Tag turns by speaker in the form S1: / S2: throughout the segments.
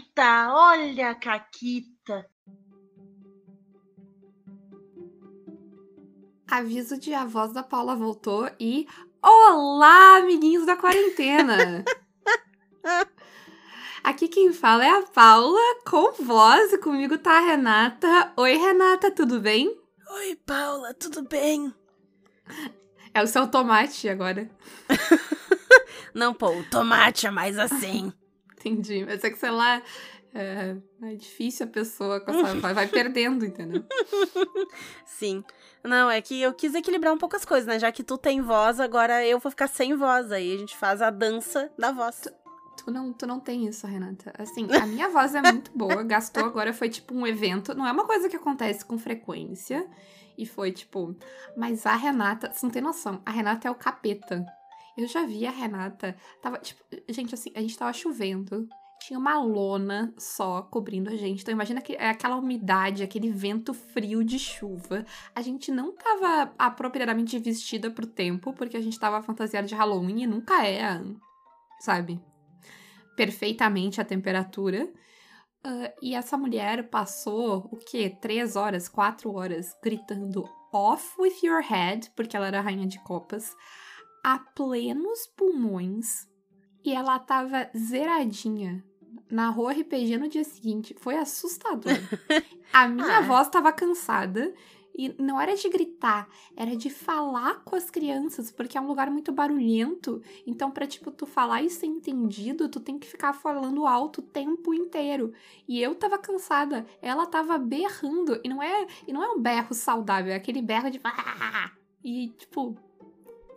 S1: Caquita, olha a Caquita.
S2: Aviso de a voz da Paula voltou e. Olá, amiguinhos da quarentena! Aqui quem fala é a Paula, com voz, e comigo tá a Renata. Oi, Renata, tudo bem?
S3: Oi, Paula, tudo bem?
S2: É o seu tomate agora.
S3: Não, pô, o tomate é mais assim.
S2: Entendi, mas é que, sei lá, é, é difícil a pessoa com essa, vai, vai perdendo, entendeu?
S3: Sim. Não, é que eu quis equilibrar um pouco as coisas, né? Já que tu tem voz, agora eu vou ficar sem voz. Aí a gente faz a dança da voz.
S2: Tu não, tu não tem isso, Renata. Assim, a minha voz é muito boa. Gastou agora foi tipo um evento. Não é uma coisa que acontece com frequência. E foi tipo. Mas a Renata, você não tem noção. A Renata é o capeta. Eu já vi a Renata. Tava, tipo, gente, assim, a gente tava chovendo tinha uma lona só cobrindo a gente. Então imagina que, aquela umidade, aquele vento frio de chuva. A gente não tava apropriadamente vestida pro tempo, porque a gente tava fantasiada de Halloween e nunca é, sabe? Perfeitamente a temperatura. Uh, e essa mulher passou o quê? Três horas, quatro horas gritando off with your head, porque ela era rainha de copas, a plenos pulmões. E ela tava zeradinha narrou RPG no dia seguinte. Foi assustador. A minha ah. voz estava cansada. E não era de gritar, era de falar com as crianças, porque é um lugar muito barulhento. Então, pra, tipo, tu falar e ser entendido, tu tem que ficar falando alto o tempo inteiro. E eu tava cansada, ela tava berrando. E não é, e não é um berro saudável, é aquele berro de. E, tipo.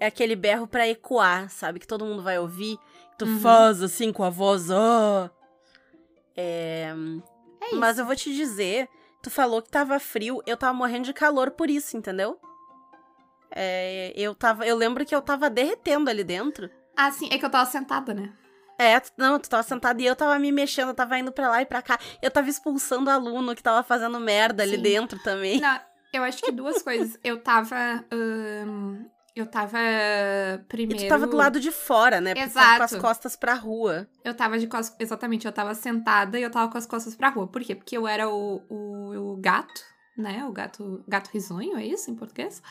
S3: É aquele berro pra ecoar, sabe? Que todo mundo vai ouvir. Tu uhum. faz assim com a voz. Oh. É... é Mas eu vou te dizer, tu falou que tava frio, eu tava morrendo de calor por isso, entendeu? É, eu tava, eu lembro que eu tava derretendo ali dentro.
S2: Ah, sim, é que eu tava sentada, né?
S3: É, não, tu tava sentada e eu tava me mexendo, eu tava indo pra lá e pra cá. Eu tava expulsando aluno que tava fazendo merda sim. ali dentro também.
S2: Não, eu acho que duas coisas. Eu tava. Um, eu tava primeiro.
S3: E tu tava do lado de fora, né?
S2: Exato.
S3: Com as costas pra rua.
S2: Eu tava de costas. Exatamente, eu tava sentada e eu tava com as costas pra rua. Por quê? Porque eu era o, o, o gato, né? O gato, gato risonho, é isso em português?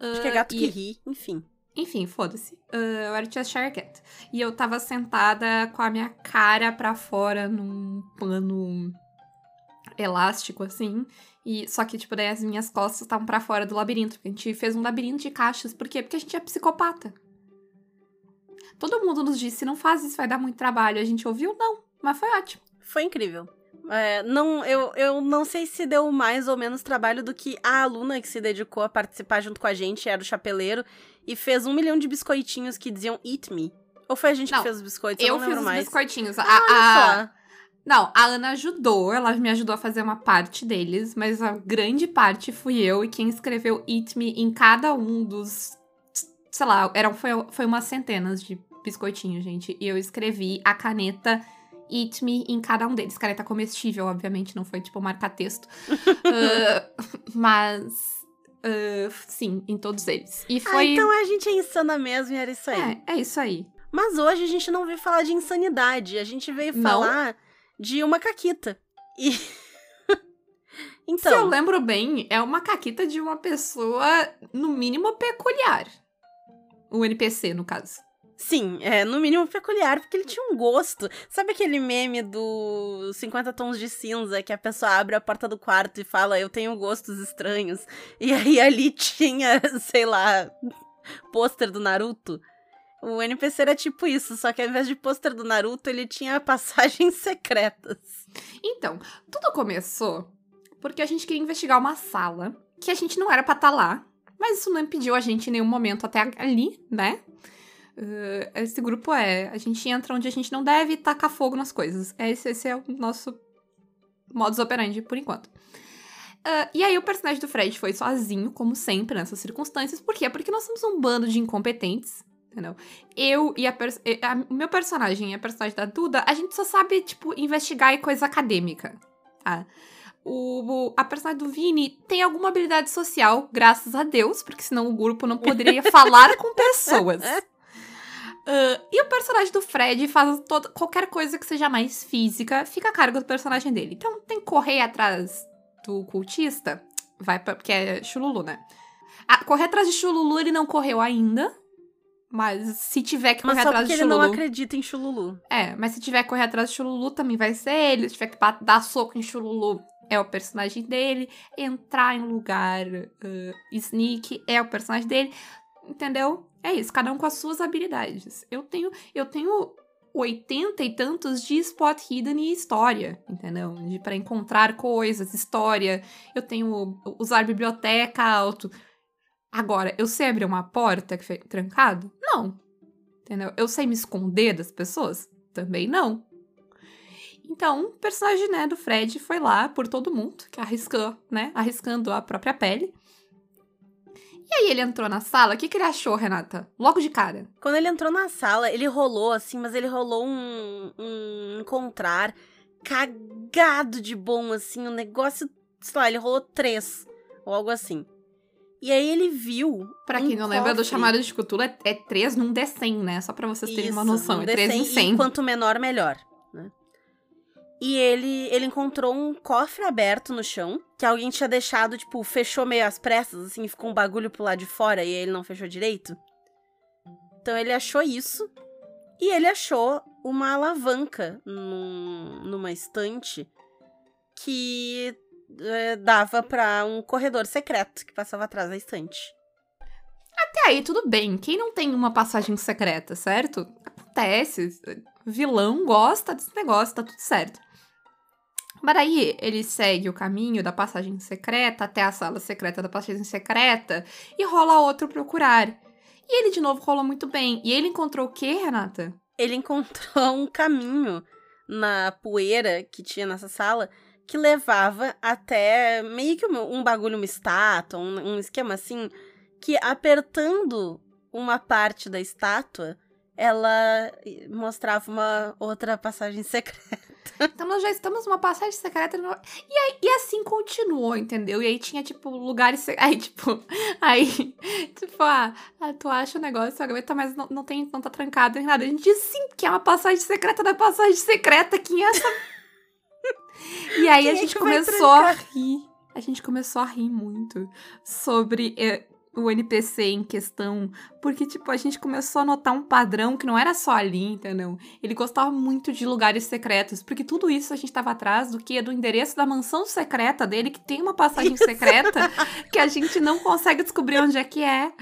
S3: Acho uh, que é gato e... que ri, enfim.
S2: Enfim, foda-se. Uh, eu era Cheshire Cat. E eu tava sentada com a minha cara pra fora num pano elástico, assim. E só que, tipo, daí as minhas costas estavam para fora do labirinto. Porque a gente fez um labirinto de caixas. Por quê? Porque a gente é psicopata. Todo mundo nos disse, não faz isso, vai dar muito trabalho. A gente ouviu? Não. Mas foi ótimo.
S3: Foi incrível. É, não, eu, eu não sei se deu mais ou menos trabalho do que a aluna que se dedicou a participar junto com a gente, era o chapeleiro, e fez um milhão de biscoitinhos que diziam Eat Me. Ou foi a gente
S2: não,
S3: que fez os biscoitos? Eu,
S2: eu fiz os
S3: mais.
S2: biscoitinhos. Ah, a, a, não, a Ana ajudou, ela me ajudou a fazer uma parte deles, mas a grande parte fui eu e quem escreveu Eat Me em cada um dos. Sei lá, eram, foi, foi umas centenas de biscoitinhos, gente. E eu escrevi a caneta Eat Me em cada um deles. Caneta comestível, obviamente, não foi tipo marca-texto. uh, mas. Uh, sim, em todos eles. E ah, foi.
S3: Ah, então a gente é insana mesmo e era isso aí.
S2: É, é isso aí.
S3: Mas hoje a gente não veio falar de insanidade, a gente veio não? falar de uma caquita. E.
S2: então. Se eu lembro bem, é uma caquita de uma pessoa, no mínimo, peculiar. O NPC, no caso.
S3: Sim, é no mínimo peculiar, porque ele tinha um gosto. Sabe aquele meme do 50 tons de cinza que a pessoa abre a porta do quarto e fala, eu tenho gostos estranhos? E aí ali tinha, sei lá, pôster do Naruto. O NPC era tipo isso, só que ao invés de pôster do Naruto, ele tinha passagens secretas.
S2: Então, tudo começou porque a gente queria investigar uma sala que a gente não era pra estar tá lá, mas isso não impediu a gente em nenhum momento até ali, né? Uh, esse grupo é. A gente entra onde a gente não deve tacar fogo nas coisas. Esse, esse é o nosso modus operandi por enquto. Uh, e aí o personagem do Fred foi sozinho, como sempre, nessas circunstâncias. Por quê? Porque nós somos um bando de incompetentes entendeu? Eu e a, a, o meu personagem e a personagem da Duda, a gente só sabe, tipo, investigar e coisa acadêmica. Tá? O, a personagem do Vini tem alguma habilidade social, graças a Deus, porque senão o grupo não poderia falar com pessoas. Uh, e o personagem do Fred faz toda, qualquer coisa que seja mais física, fica a cargo do personagem dele. Então tem que correr atrás do cultista, vai pra, porque é Chululu, né? Ah, correr atrás de Chululu ele não correu ainda, mas se tiver que correr
S3: Mas só
S2: atrás de
S3: ele
S2: Chululu.
S3: não acredita em Chululu.
S2: É, mas se tiver que correr atrás de Chululu também vai ser ele. Se tiver que dar soco em Chululu é o personagem dele. Entrar em lugar uh, sneak é o personagem dele. Entendeu? É isso, cada um com as suas habilidades. Eu tenho, eu tenho 80 e tantos de spot hidden e história, entendeu? De para encontrar coisas, história. Eu tenho usar biblioteca alto. Agora, eu sei abrir uma porta que foi trancado? Não. Entendeu? Eu sei me esconder das pessoas? Também não. Então, o personagem, né, do Fred foi lá por todo mundo, que arriscou, né, arriscando a própria pele. E aí ele entrou na sala, o que, que ele achou, Renata? Logo de cara.
S3: Quando ele entrou na sala, ele rolou assim, mas ele rolou um, um encontrar cagado de bom, assim, um negócio, sei lá, ele rolou três, ou algo assim. E aí ele viu.
S2: Pra
S3: um
S2: quem não lembra do
S3: cofre.
S2: chamado de Cthulhu, é, é 3 num D100, né? Só pra vocês terem uma
S3: Isso,
S2: noção.
S3: um
S2: É 3 em
S3: D100,
S2: 100.
S3: E quanto menor, melhor, né? E ele, ele encontrou um cofre aberto no chão, que alguém tinha deixado, tipo, fechou meio às pressas, assim, ficou um bagulho pro lado de fora e ele não fechou direito. Então ele achou isso. E ele achou uma alavanca num- numa estante que eh, dava pra um corredor secreto que passava atrás da estante.
S2: Até aí, tudo bem. Quem não tem uma passagem secreta, certo? Acontece. Vilão gosta desse negócio, tá tudo certo. Mas aí ele segue o caminho da passagem secreta até a sala secreta da passagem secreta e rola outro procurar. E ele de novo rolou muito bem. E ele encontrou o quê, Renata?
S3: ele encontrou um caminho na poeira que tinha nessa sala que levava até meio que um, um bagulho, uma estátua, um, um esquema assim, que apertando uma parte da estátua, ela mostrava uma outra passagem secreta.
S2: Então nós já estamos numa passagem secreta. no- E, aí, e assim continuou, entendeu? E aí tinha, tipo, lugares. Aí, tipo. Aí. Tipo, ah, ah, tu acha o negócio, aguenta, mas não, não, tem, não tá trancado nem nada. A gente diz sim que é uma passagem secreta da passagem secreta. Quem é essa. E aí
S3: Quem
S2: a
S3: é
S2: gente
S3: vai
S2: começou a rir. A gente começou a rir muito sobre eh, o NPC em questão. Porque, tipo, a gente começou a notar um padrão que não era só ali, entendeu? Ele gostava muito de lugares secretos, porque tudo isso a gente tava atrás do que? Do endereço da mansão secreta dele, que tem uma passagem secreta que a gente não consegue descobrir onde é que é.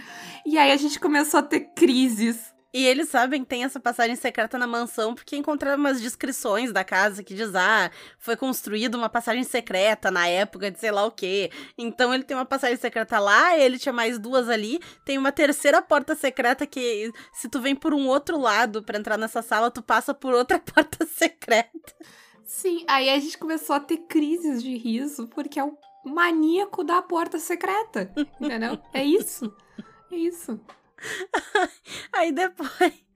S2: E aí a gente começou a ter crises.
S3: E eles sabem que tem essa passagem secreta na mansão porque encontraram umas descrições da casa que diz: ah, foi construída uma passagem secreta na época de sei lá o quê. Então ele tem uma passagem secreta lá, ele tinha mais duas ali. Tem uma terceira porta secreta que, se tu vem por um outro lado pra entrar nessa sala, tu passa por outra porta secreta.
S2: Sim, aí a gente começou a ter crises de riso, porque é o maníaco da porta secreta. Entendeu? É isso. É isso.
S3: Aí depois.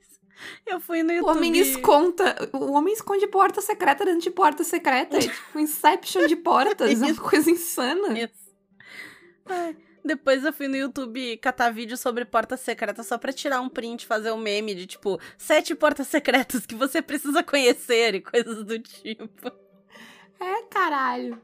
S3: Eu fui no
S2: O
S3: YouTube.
S2: homem esconda. O homem esconde porta secreta dentro de porta secreta. É tipo Inception de portas. É uma coisa insana.
S3: Isso. Ai, Depois eu fui no YouTube catar vídeo sobre portas secretas só pra tirar um print, fazer um meme de tipo, sete portas secretas que você precisa conhecer e coisas do tipo.
S2: É, caralho.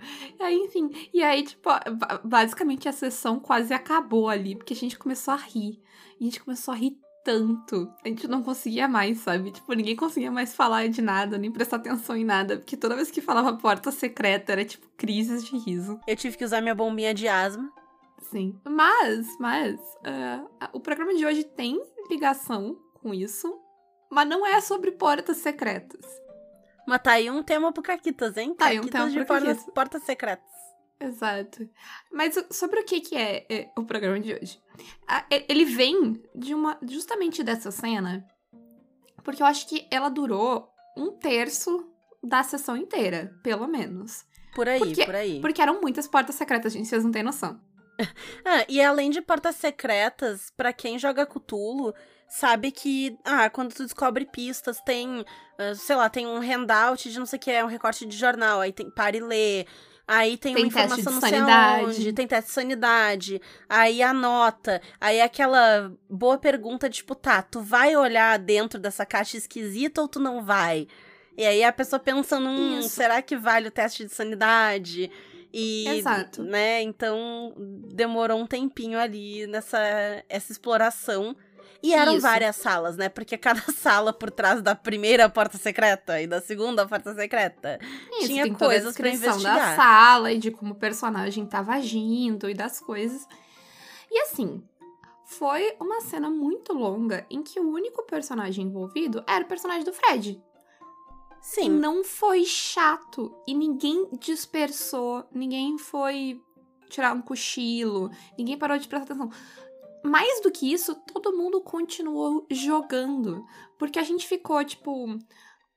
S2: Aí, enfim. E aí, tipo, ba- basicamente a sessão quase acabou ali, porque a gente começou a rir. A gente começou a rir tanto. A gente não conseguia mais, sabe? Tipo, ninguém conseguia mais falar de nada, nem prestar atenção em nada. Porque toda vez que falava porta secreta, era tipo crises de riso.
S3: Eu tive que usar minha bombinha de asma.
S2: Sim. Mas, mas, ah, o programa de hoje tem ligação com isso. Mas não é sobre portas secretas.
S3: Mas tá aí um tema pro Caquitas, hein?
S2: Tá aí um tema
S3: de
S2: pro
S3: portas, portas secretas.
S2: Exato. Mas sobre o que, que é, é, o programa de hoje? Ele vem de uma justamente dessa cena, porque eu acho que ela durou um terço da sessão inteira, pelo menos.
S3: Por aí,
S2: Porque-
S3: por aí.
S2: Porque eram muitas portas secretas, gente, vocês não têm noção.
S3: Ah, e além de portas secretas, pra quem joga Cthulhu, sabe que, ah, quando tu descobre pistas, tem, ah, sei lá, tem um handout de não sei o que, é um recorte de jornal, aí tem para e lê. Aí tem,
S2: Tem
S3: uma informação
S2: de
S3: não sei
S2: sanidade.
S3: aonde, tem teste de sanidade, aí a nota, aí aquela boa pergunta tipo, tá, tu vai olhar dentro dessa caixa esquisita ou tu não vai? E aí a pessoa pensando, hum,
S2: Isso.
S3: será que vale o teste de sanidade? E,
S2: Exato.
S3: né, então demorou um tempinho ali nessa essa exploração. E eram
S2: Isso.
S3: várias salas, né? Porque cada sala por trás da primeira porta secreta e da segunda porta secreta.
S2: Isso,
S3: Tinha coisas pra
S2: descrição da
S3: investigar.
S2: sala e de como o personagem tava agindo e das coisas. E assim, foi uma cena muito longa em que o único personagem envolvido era o personagem do Fred. E
S3: Sim.
S2: não foi chato. E ninguém dispersou, ninguém foi tirar um cochilo, ninguém parou de prestar atenção. Mais do que isso, todo mundo continuou jogando. Porque a gente ficou, tipo.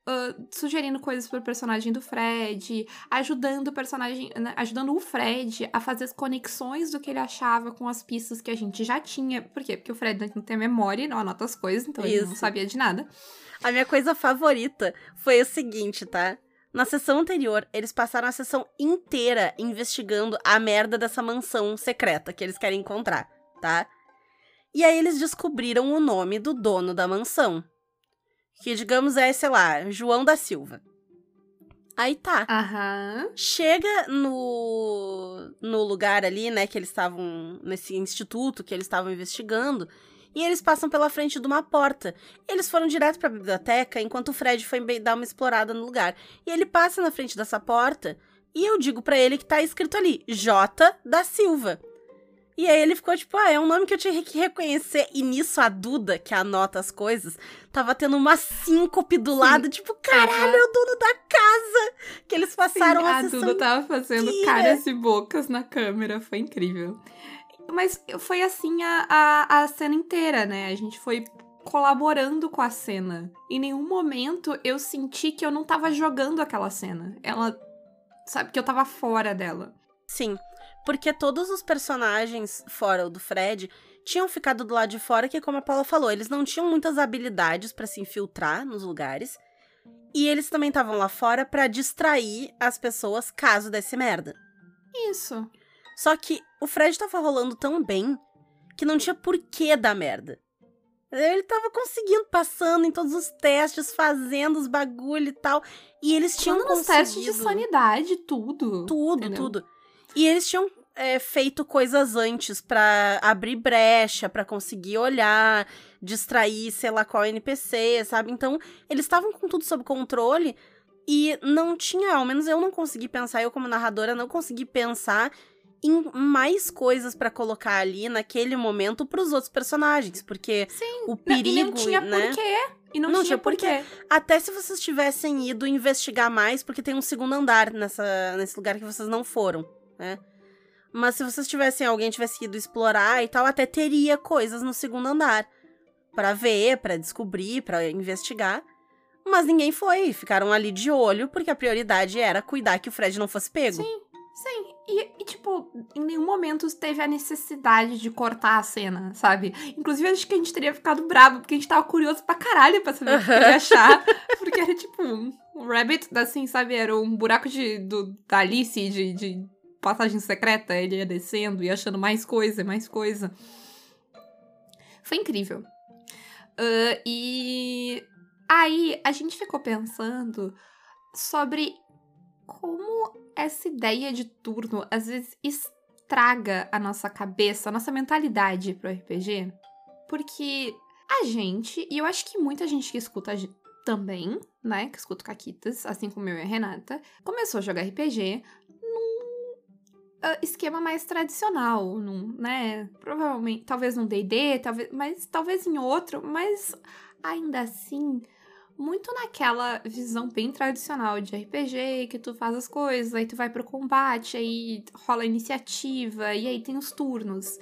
S2: ah, sugerindo coisas pro personagem do Fred, ajudando o personagem, né, ajudando o Fred a fazer as conexões do que ele achava com as pistas que a gente já tinha. Por quê? Porque o Fred não tem memória e não anota as coisas, então ele não
S3: Isso.
S2: sabia de nada.
S3: A minha coisa favorita foi o seguinte, tá? Na sessão anterior, eles passaram a sessão inteira investigando a merda dessa mansão secreta que eles querem encontrar, tá? E aí eles descobriram o nome do dono da mansão. Que, digamos, é, sei lá, João da Silva. Aí tá.
S2: Aham.
S3: Chega no, no lugar ali, né, que eles estavam. Nesse instituto que eles estavam investigando. E eles passam pela frente de uma porta. Eles foram direto pra biblioteca enquanto o Fred foi dar uma explorada no lugar. E ele passa na frente dessa porta. E eu digo pra ele que tá escrito ali: J da Silva. E aí ele ficou tipo, ah, é um nome que eu tinha que reconhecer. E nisso a Duda, que anota as coisas, tava tendo uma síncope do lado, tipo, caralho, é o dono da casa! Que eles passaram
S2: Sim,
S3: a,
S2: a
S3: sessão
S2: Duda tava fazendo
S3: inteira.
S2: caras e bocas na câmera, foi incrível. Mas foi assim a, a, a cena inteira, né? A gente foi colaborando com a cena. Em nenhum momento eu senti que eu não tava jogando aquela cena. Ela. Sabe, que eu tava fora dela.
S3: Sim, porque todos os personagens, fora o do Fred, tinham ficado do lado de fora, que como a Paula falou, eles não tinham muitas habilidades pra se infiltrar nos lugares. E eles também estavam lá fora pra distrair as pessoas caso desse merda.
S2: Isso.
S3: Só que o Fred tava rolando tão bem que não tinha porquê dar merda. Ele tava conseguindo, passando em todos os testes, fazendo os bagulho e tal. E eles tinham
S2: Tinha nos
S3: conseguido...
S2: testes de sanidade, tudo.
S3: Tudo,
S2: entendeu?
S3: tudo. E eles tinham é, feito coisas antes pra abrir brecha, pra conseguir olhar, distrair, sei lá qual NPC, sabe? Então, eles estavam com tudo sob controle e não tinha, ao menos eu não consegui pensar, eu como narradora não consegui pensar em mais coisas pra colocar ali naquele momento pros outros personagens, porque
S2: Sim.
S3: o perigo,
S2: não tinha
S3: né?
S2: porquê. E não,
S3: Não
S2: tinha
S3: tinha porquê.
S2: porquê.
S3: Até se vocês tivessem ido investigar mais, porque tem um segundo andar nessa, nesse lugar que vocês não foram, né? Mas se vocês tivessem, alguém tivesse ido explorar e tal, até teria coisas no segundo andar. Pra ver, pra descobrir, pra investigar. Mas ninguém foi, ficaram ali de olho, porque a prioridade era cuidar que o Fred não fosse pego.
S2: Sim, sim. E, e, tipo, em nenhum momento teve a necessidade de cortar a cena, sabe? Inclusive, acho que a gente teria ficado bravo, porque a gente tava curioso pra caralho pra saber o que ele ia achar. Porque era tipo um, um rabbit, assim, sabe? Era um buraco de, do, da Alice de, de passagem secreta. Ele ia descendo e achando mais coisa, mais coisa. Foi incrível. Ah, e aí a gente ficou pensando sobre como essa ideia de turno às vezes estraga a nossa cabeça, a nossa mentalidade pro RPG. Porque a gente, e eu acho que muita gente que escuta a gen- também, né, que escuta Caquitas, assim como eu e a Renata, começou a jogar RPG ah, esquema mais tradicional, num, né, provavelmente, talvez num D&D, talvez, mas talvez em outro, mas ainda assim muito naquela visão bem tradicional de RPG, que tu faz as coisas, aí tu vai pro combate, aí rola iniciativa, e aí tem os turnos.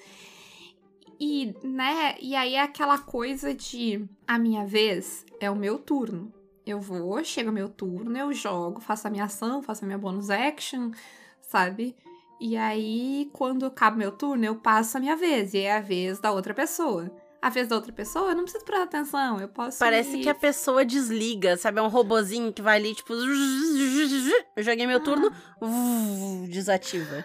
S2: E, né, e aí é aquela coisa de a minha vez é o meu turno. Eu vou, chega o meu turno, eu jogo, faço a minha ação, faço a minha bonus action, sabe? E aí, quando acaba meu turno, eu passo a minha vez, e é a vez da outra pessoa. a vez da outra pessoa, eu não preciso prestar atenção. Eu posso.
S3: Parece
S2: ir...
S3: que a pessoa desliga, sabe? É um robozinho que vai ali, tipo. Eu joguei meu turno, desativa.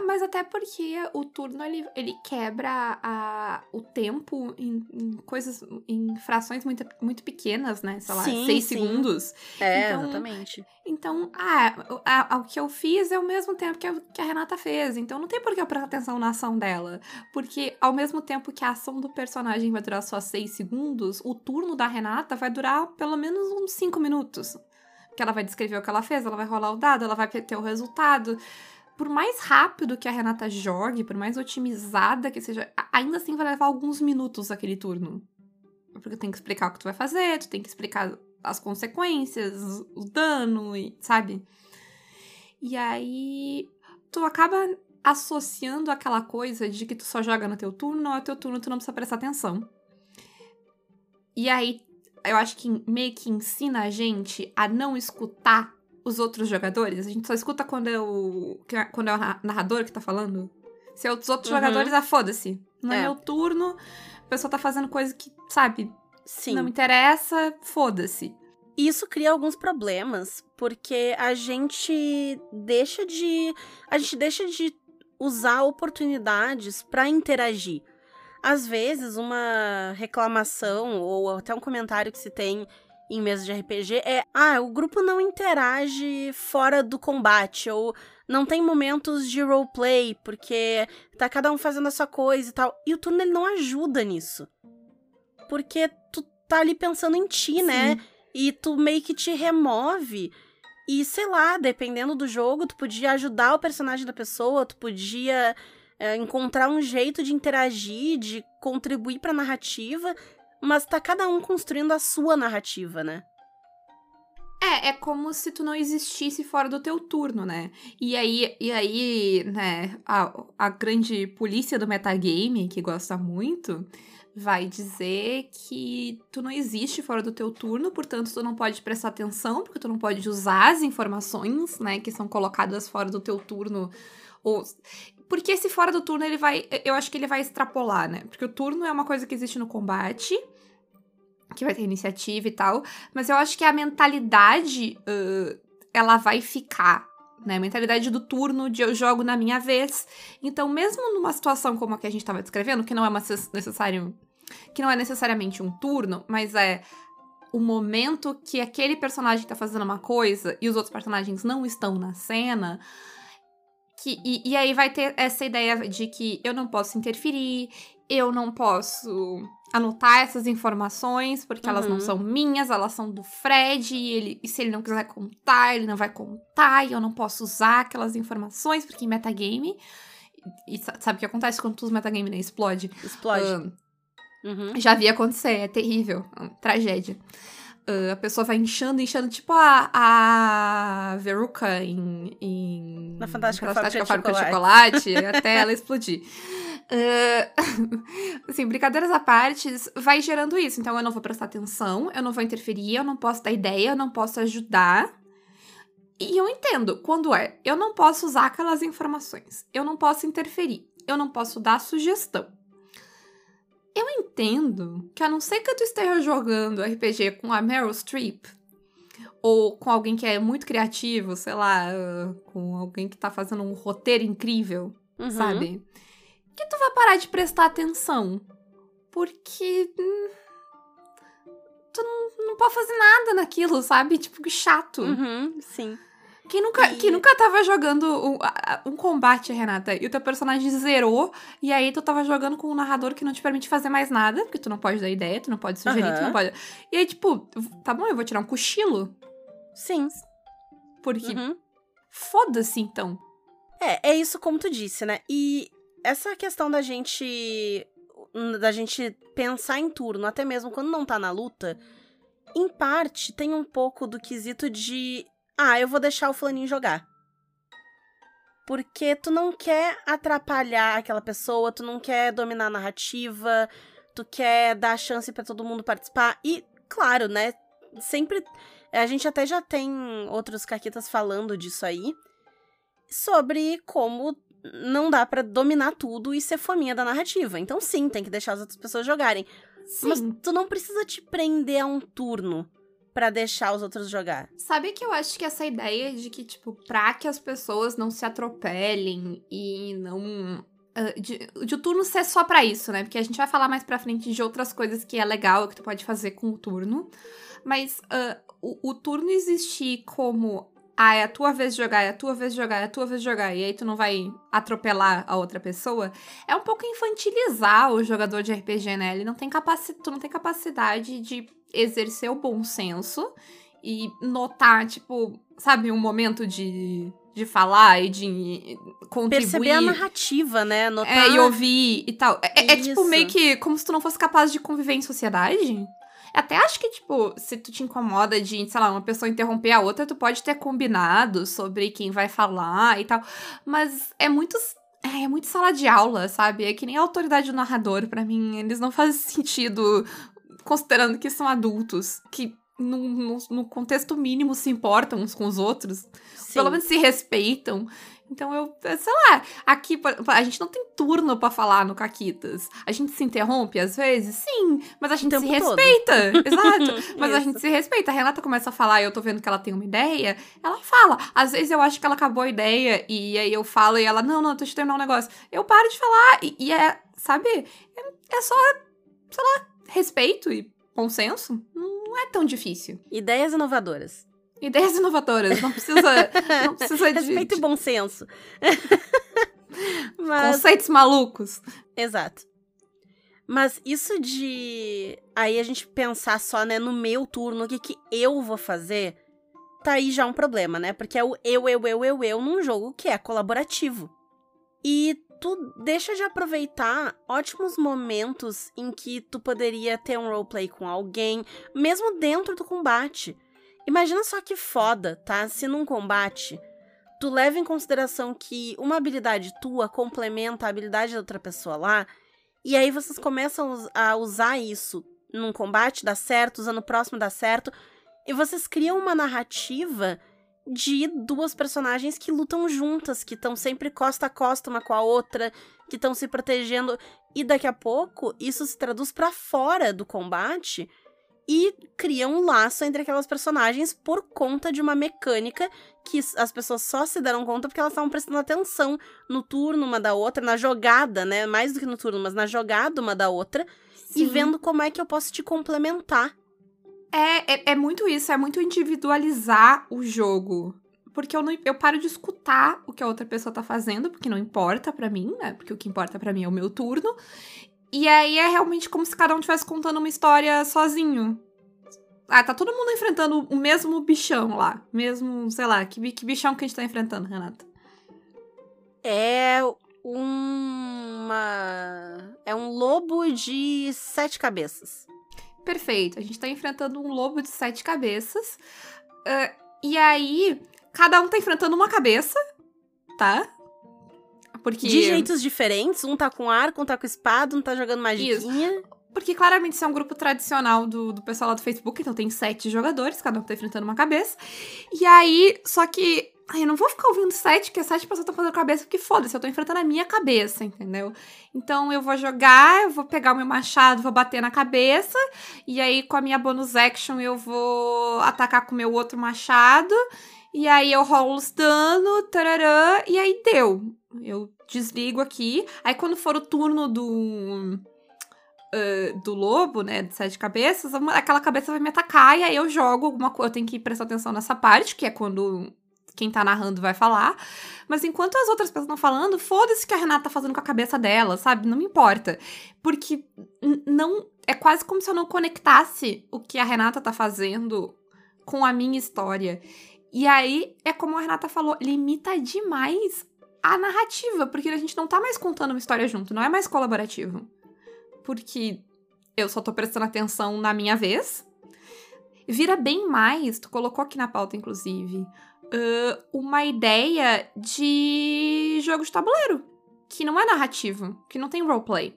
S2: Mas até porque o turno ele, ele quebra a, o tempo em, em coisas, em frações muito, muito pequenas, né? Sei lá,
S3: Sim,
S2: seis
S3: sim.
S2: segundos.
S3: É,
S2: Então,
S3: exatamente.
S2: Então, ah, a- a- o que eu fiz é o mesmo tempo que a, que a Renata fez. Então não tem por que eu prestar atenção na ação dela. Porque ao mesmo tempo que a ação do personagem vai durar só 6 segundos, o turno da Renata vai durar pelo menos uns 5 minutos. Porque ela vai descrever o que ela fez, ela vai rolar o dado, ela vai ter o resultado. Por mais rápido que a Renata jogue, por mais otimizada que seja, ainda assim vai levar alguns minutos aquele turno. Porque tem que explicar o que tu vai fazer, tu tem que explicar as consequências, o dano, e, sabe? E aí tu acaba associando aquela coisa de que tu só joga no teu turno, não é teu turno, tu não precisa prestar atenção. E aí eu acho que meio que ensina a gente a não escutar os outros jogadores. A gente só escuta quando é o, quando é o na- narrador que tá falando. Se é os outros
S3: Uhum.
S2: jogadores, ah, foda-se. Não é.
S3: É.
S2: meu turno, a pessoa tá fazendo coisa que, sabe,
S3: Sim.
S2: não me interessa, foda-se.
S3: Isso cria alguns problemas, porque a gente deixa de. A gente deixa de usar oportunidades pra interagir. Às vezes, uma reclamação ou até um comentário que se tem em mesa de RPG é: ah, o grupo não interage fora do combate, ou não tem momentos de roleplay, porque tá cada um fazendo a sua coisa e tal. E o turno ele não ajuda nisso. Porque tu tá ali pensando em ti, né? E tu meio que te remove. E sei lá, dependendo do jogo, tu podia ajudar o personagem da pessoa, tu podia é, encontrar um jeito de interagir, de contribuir pra narrativa, mas tá cada um construindo a sua narrativa, né?
S2: É, é como se tu não existisse fora do teu turno, né? E aí, e aí né, a, a grande polícia do metagame, que gosta muito, vai dizer que tu não existe fora do teu turno, portanto tu não pode prestar atenção, porque tu não pode usar as informações, né, que são colocadas fora do teu turno. Ou... Porque esse fora do turno, ele vai. Eu acho que ele vai extrapolar, né? Porque o turno é uma coisa que existe no combate, que vai ter iniciativa e tal. Mas eu acho que a mentalidade, uh, ela vai ficar, né? A mentalidade do turno de eu jogo na minha vez. Então, mesmo numa situação como a que a gente estava descrevendo, que não é uma necess- necessário, que não é necessariamente um turno, mas é o momento que aquele personagem tá fazendo uma coisa e os outros personagens não estão na cena. Que, e, e aí vai ter essa ideia de que eu não posso interferir, eu não posso anotar essas informações, porque elas não
S3: Uhum.
S2: são minhas, elas são do Fred, e, ele, e se ele não quiser contar, ele não vai contar, e eu não posso usar aquelas informações, porque em metagame. E sa- sabe o que acontece quando tu usa metagame, né? Explode.
S3: Explode. Uhum.
S2: já vi acontecer, é terrível, é tragédia. Ah, a pessoa vai inchando, inchando, tipo a, a Veruca em, em
S3: Na Fantástica
S2: Fantástica
S3: Fábrica de
S2: Chocolate, até ela explodir. Ah, assim, brincadeiras à parte, vai gerando isso. Então eu não vou prestar atenção, eu não vou interferir, eu não posso dar ideia, eu não posso ajudar. E eu entendo quando é, eu não posso usar aquelas informações, eu não posso interferir, eu não posso dar sugestão. Eu entendo que a não ser que tu esteja jogando RPG com a Meryl Streep, ou com alguém que é muito criativo, sei lá, ah, com alguém que tá fazendo um roteiro incrível,
S3: Uhum.
S2: sabe? Que tu vai parar de prestar atenção. Porque. hum, Tu não, não pode fazer nada naquilo, sabe? Tipo, que chato.
S3: Uhum, sim.
S2: Quem nunca,
S3: E-
S2: quem nunca tava jogando um, um combate, Renata, e o teu personagem zerou, e aí tu tava jogando com um narrador que não te permite fazer mais nada, porque tu não pode dar ideia, tu não pode sugerir, tu
S3: Aham.
S2: não pode. E aí, tipo, tá bom, eu vou tirar um cochilo,
S3: Sim.
S2: porque
S3: Uhum.
S2: foda-se então.
S3: É, é isso como tu disse, né? E essa questão da gente da gente pensar em turno, até mesmo quando não tá na luta, em parte tem um pouco do quesito de ah, eu vou deixar o fulaninho jogar. Porque tu não quer atrapalhar aquela pessoa, tu não quer dominar a narrativa, tu quer dar chance pra todo mundo participar. E, claro, né? Sempre. A gente até já tem outros caquetas falando disso aí sobre como não dá pra dominar tudo e ser fominha da narrativa. Então, sim, tem que deixar as outras pessoas jogarem.
S2: Sim.
S3: Mas tu não precisa te prender a um turno pra deixar os outros jogar.
S2: Sabe que eu acho que essa ideia de que, tipo, pra que as pessoas não se atropelem e não. ah, de, de o turno ser só pra isso, né? Porque a gente vai falar mais pra frente de outras coisas que é legal que tu pode fazer com o turno. Mas ah, o, o turno existir como. Ah, é a tua vez de jogar, é a tua vez de jogar, é a tua vez de jogar, e aí tu não vai atropelar a outra pessoa, é um pouco infantilizar o jogador de RPG, né? Ele não tem capaci tu não tem capacidade de exercer o bom senso e notar, tipo, sabe, um momento de, de falar e de contribuir.
S3: Perceber a narrativa, né? Notar...
S2: É, e ouvir e tal. É, é tipo
S3: Isso.
S2: meio que como se tu não fosse capaz de conviver em sociedade. Até acho que, tipo, se tu te incomoda de, sei lá, uma pessoa interromper a outra, tu pode ter combinado sobre quem vai falar e tal. Mas é muito. É, é muito sala de aula, sabe? É que nem a autoridade do narrador, pra mim. Eles não fazem sentido, considerando que são adultos, que no, no, no contexto mínimo se importam uns com os outros
S3: Sim.
S2: pelo menos se respeitam. Então eu, sei lá, aqui a gente não tem turno pra falar no Caquitas. A gente se interrompe às vezes? Sim, mas a gente se
S3: tempo todo.
S2: respeita. Exato. Mas a gente se respeita. A Renata começa a falar e eu tô vendo que ela tem uma ideia, ela fala. Às vezes eu acho que ela acabou a ideia e aí eu falo e ela, não, não, deixa eu terminar um negócio. Eu paro de falar e, e é, sabe? É, é só, sei lá, respeito e bom senso. Não é tão difícil.
S3: Ideias inovadoras.
S2: Ideias inovadoras, não precisa, não precisa de,
S3: Respeito e bom senso. Mas
S2: conceitos malucos.
S3: Exato. Mas isso de aí a gente pensar só, né, no meu turno, o que que eu vou fazer, tá aí já um problema, né? Porque é o eu, eu, eu, eu, eu num jogo que é colaborativo. E tu deixa de aproveitar ótimos momentos em que tu poderia ter um roleplay com alguém, mesmo dentro do combate. Imagina só que foda, tá? Se num combate tu leva em consideração que uma habilidade tua complementa a habilidade da outra pessoa lá, e aí vocês começam a usar isso num combate, dá certo, usando o próximo dá certo, e vocês criam uma narrativa de duas personagens que lutam juntas, que estão sempre costa a costa uma com a outra, que estão se protegendo, e daqui a pouco isso se traduz pra fora do combate e cria um laço entre aquelas personagens por conta de uma mecânica que as pessoas só se deram conta porque elas estavam prestando atenção no turno uma da outra, na jogada, né? Mais do que no turno, mas na jogada uma da outra e
S2: Sim.
S3: vendo como é que eu posso te complementar.
S2: É, é, é muito isso, é muito individualizar o jogo. Porque eu, não, eu paro de escutar o que a outra pessoa tá fazendo, porque não importa pra mim, né? Porque o que importa pra mim é o meu turno. E aí é realmente como se cada um estivesse contando uma história sozinho. Ah, tá todo mundo enfrentando o mesmo bichão lá. Mesmo, sei lá, que, que bichão que a gente tá enfrentando, Renata?
S3: É uma. É um lobo de sete cabeças.
S2: Perfeito. A gente tá enfrentando um lobo de sete cabeças. Ah, e aí, cada um tá enfrentando uma cabeça, tá? Porque.
S3: De jeitos diferentes. Um tá com arco, um tá com espada, um tá jogando magiquinha.
S2: Porque claramente isso é um grupo tradicional do, do pessoal lá do Facebook, então tem sete jogadores, cada um tá enfrentando uma cabeça. E aí, só que. Ai, eu não vou ficar ouvindo sete, porque sete pessoas estão fazendo cabeça, porque foda-se, eu tô enfrentando a minha cabeça, entendeu? Então eu vou jogar, eu vou pegar o meu machado, vou bater na cabeça, e aí com a minha bonus action eu vou atacar com o meu outro machado, e aí eu rolo os dano, tararã, e aí deu. Eu desligo aqui, aí quando for o turno do uh, do lobo, né, de sete cabeças, aquela cabeça vai me atacar e aí eu jogo alguma coisa. Eu tenho que prestar atenção nessa parte, que é quando quem tá narrando vai falar. Mas enquanto as outras pessoas estão falando, foda-se o que a Renata tá fazendo com a cabeça dela, sabe? Não me importa. Porque não. É quase como se eu não conectasse o que a Renata tá fazendo com a minha história. E aí, é como a Renata falou, limita demais a narrativa, porque a gente não tá mais contando uma história junto, não é mais colaborativo porque eu só tô prestando atenção na minha vez. Vira bem mais, tu colocou aqui na pauta, inclusive, ãh, uma ideia de jogo de tabuleiro. Que não é narrativo, que não tem roleplay,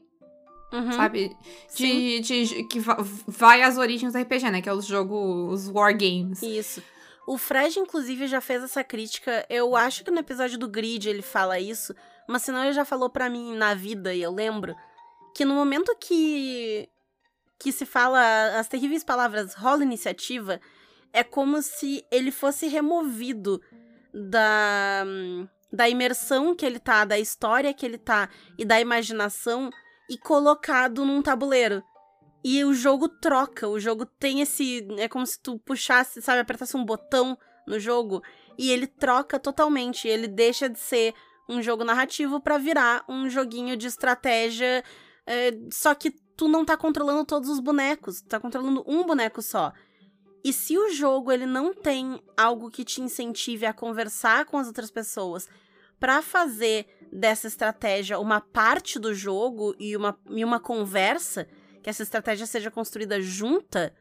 S3: Uhum.
S2: sabe? De, de- de- que va- vai às origens do RPG, né? Que é os jogos, os wargames.
S3: Isso. O Fred, inclusive, já fez essa crítica. Eu acho que no episódio do Grid ele fala isso. mas senão ele já falou pra mim na vida, e eu lembro, que no momento que que se fala as terríveis palavras rola iniciativa, é como se ele fosse removido da da imersão que ele tá, da história que ele tá e da imaginação e colocado num tabuleiro. E o jogo troca, o jogo tem esse. É como se tu puxasse, sabe, apertasse um botão no jogo e ele troca totalmente. Ele deixa de ser um jogo narrativo para virar um joguinho de estratégia. É, só que tu não tá controlando todos os bonecos, tu tá controlando um boneco só. E se o jogo ele não tem algo que te incentive a conversar com as outras pessoas para fazer dessa estratégia uma parte do jogo e uma, e uma conversa, que essa estratégia seja construída junta,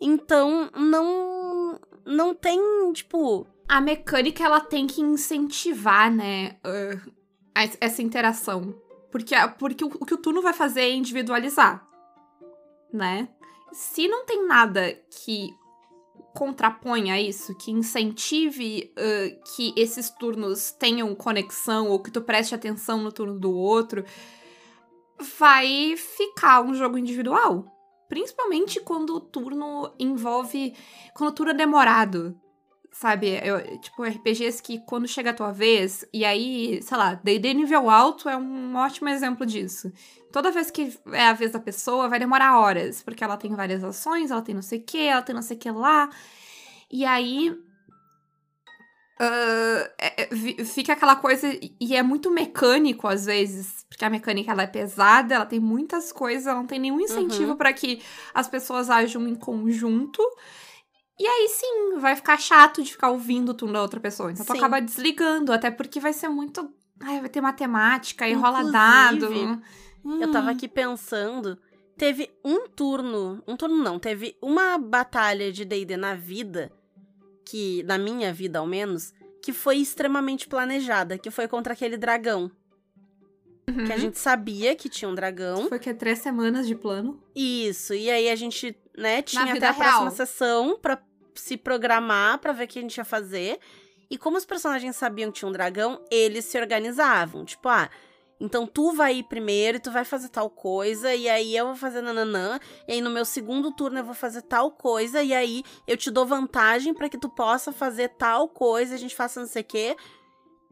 S3: então não não tem, tipo,
S2: a mecânica ela tem que incentivar, né, uh, essa interação. Porque, porque o, o que o turno vai fazer é individualizar, né? Se não tem nada que contraponha isso, que incentive uh, que esses turnos tenham conexão ou que tu preste atenção no turno do outro, vai ficar um jogo individual. Principalmente quando o turno envolve. Quando o turno é demorado. Sabe? Eu, tipo, RPGs que quando chega a tua vez, e aí, sei lá, DD nível alto é um ótimo exemplo disso. Toda vez que é a vez da pessoa, vai demorar horas, porque ela tem várias ações, ela tem não sei o que, ela tem não sei o que lá. E aí. Uh, é, é, fica aquela coisa. E é muito mecânico às vezes, porque a mecânica ela é pesada, ela tem muitas coisas, ela não tem nenhum incentivo uhum. para que as pessoas ajam em conjunto. E aí sim, vai ficar chato de ficar ouvindo o turno da outra pessoa. Então sim. tu acaba desligando, até porque vai ser muito. Ai, vai ter matemática e rola dado.
S3: Hum. Eu tava hum. aqui pensando. Teve um turno. Um turno não, teve uma batalha de DD na vida. Que, na minha vida ao menos, que foi extremamente planejada, que foi contra aquele dragão. Uhum. Que a gente sabia que tinha um dragão.
S2: Foi que é três semanas de plano.
S3: Isso, e aí a gente, né, tinha até a real. próxima sessão pra se programar para ver o que a gente ia fazer. E como os personagens sabiam que tinha um dragão, eles se organizavam. Tipo, ah, então tu vai ir primeiro e tu vai fazer tal coisa, e aí eu vou fazer nananã, e aí no meu segundo turno eu vou fazer tal coisa, e aí eu te dou vantagem para que tu possa fazer tal coisa, a gente faça não sei o quê.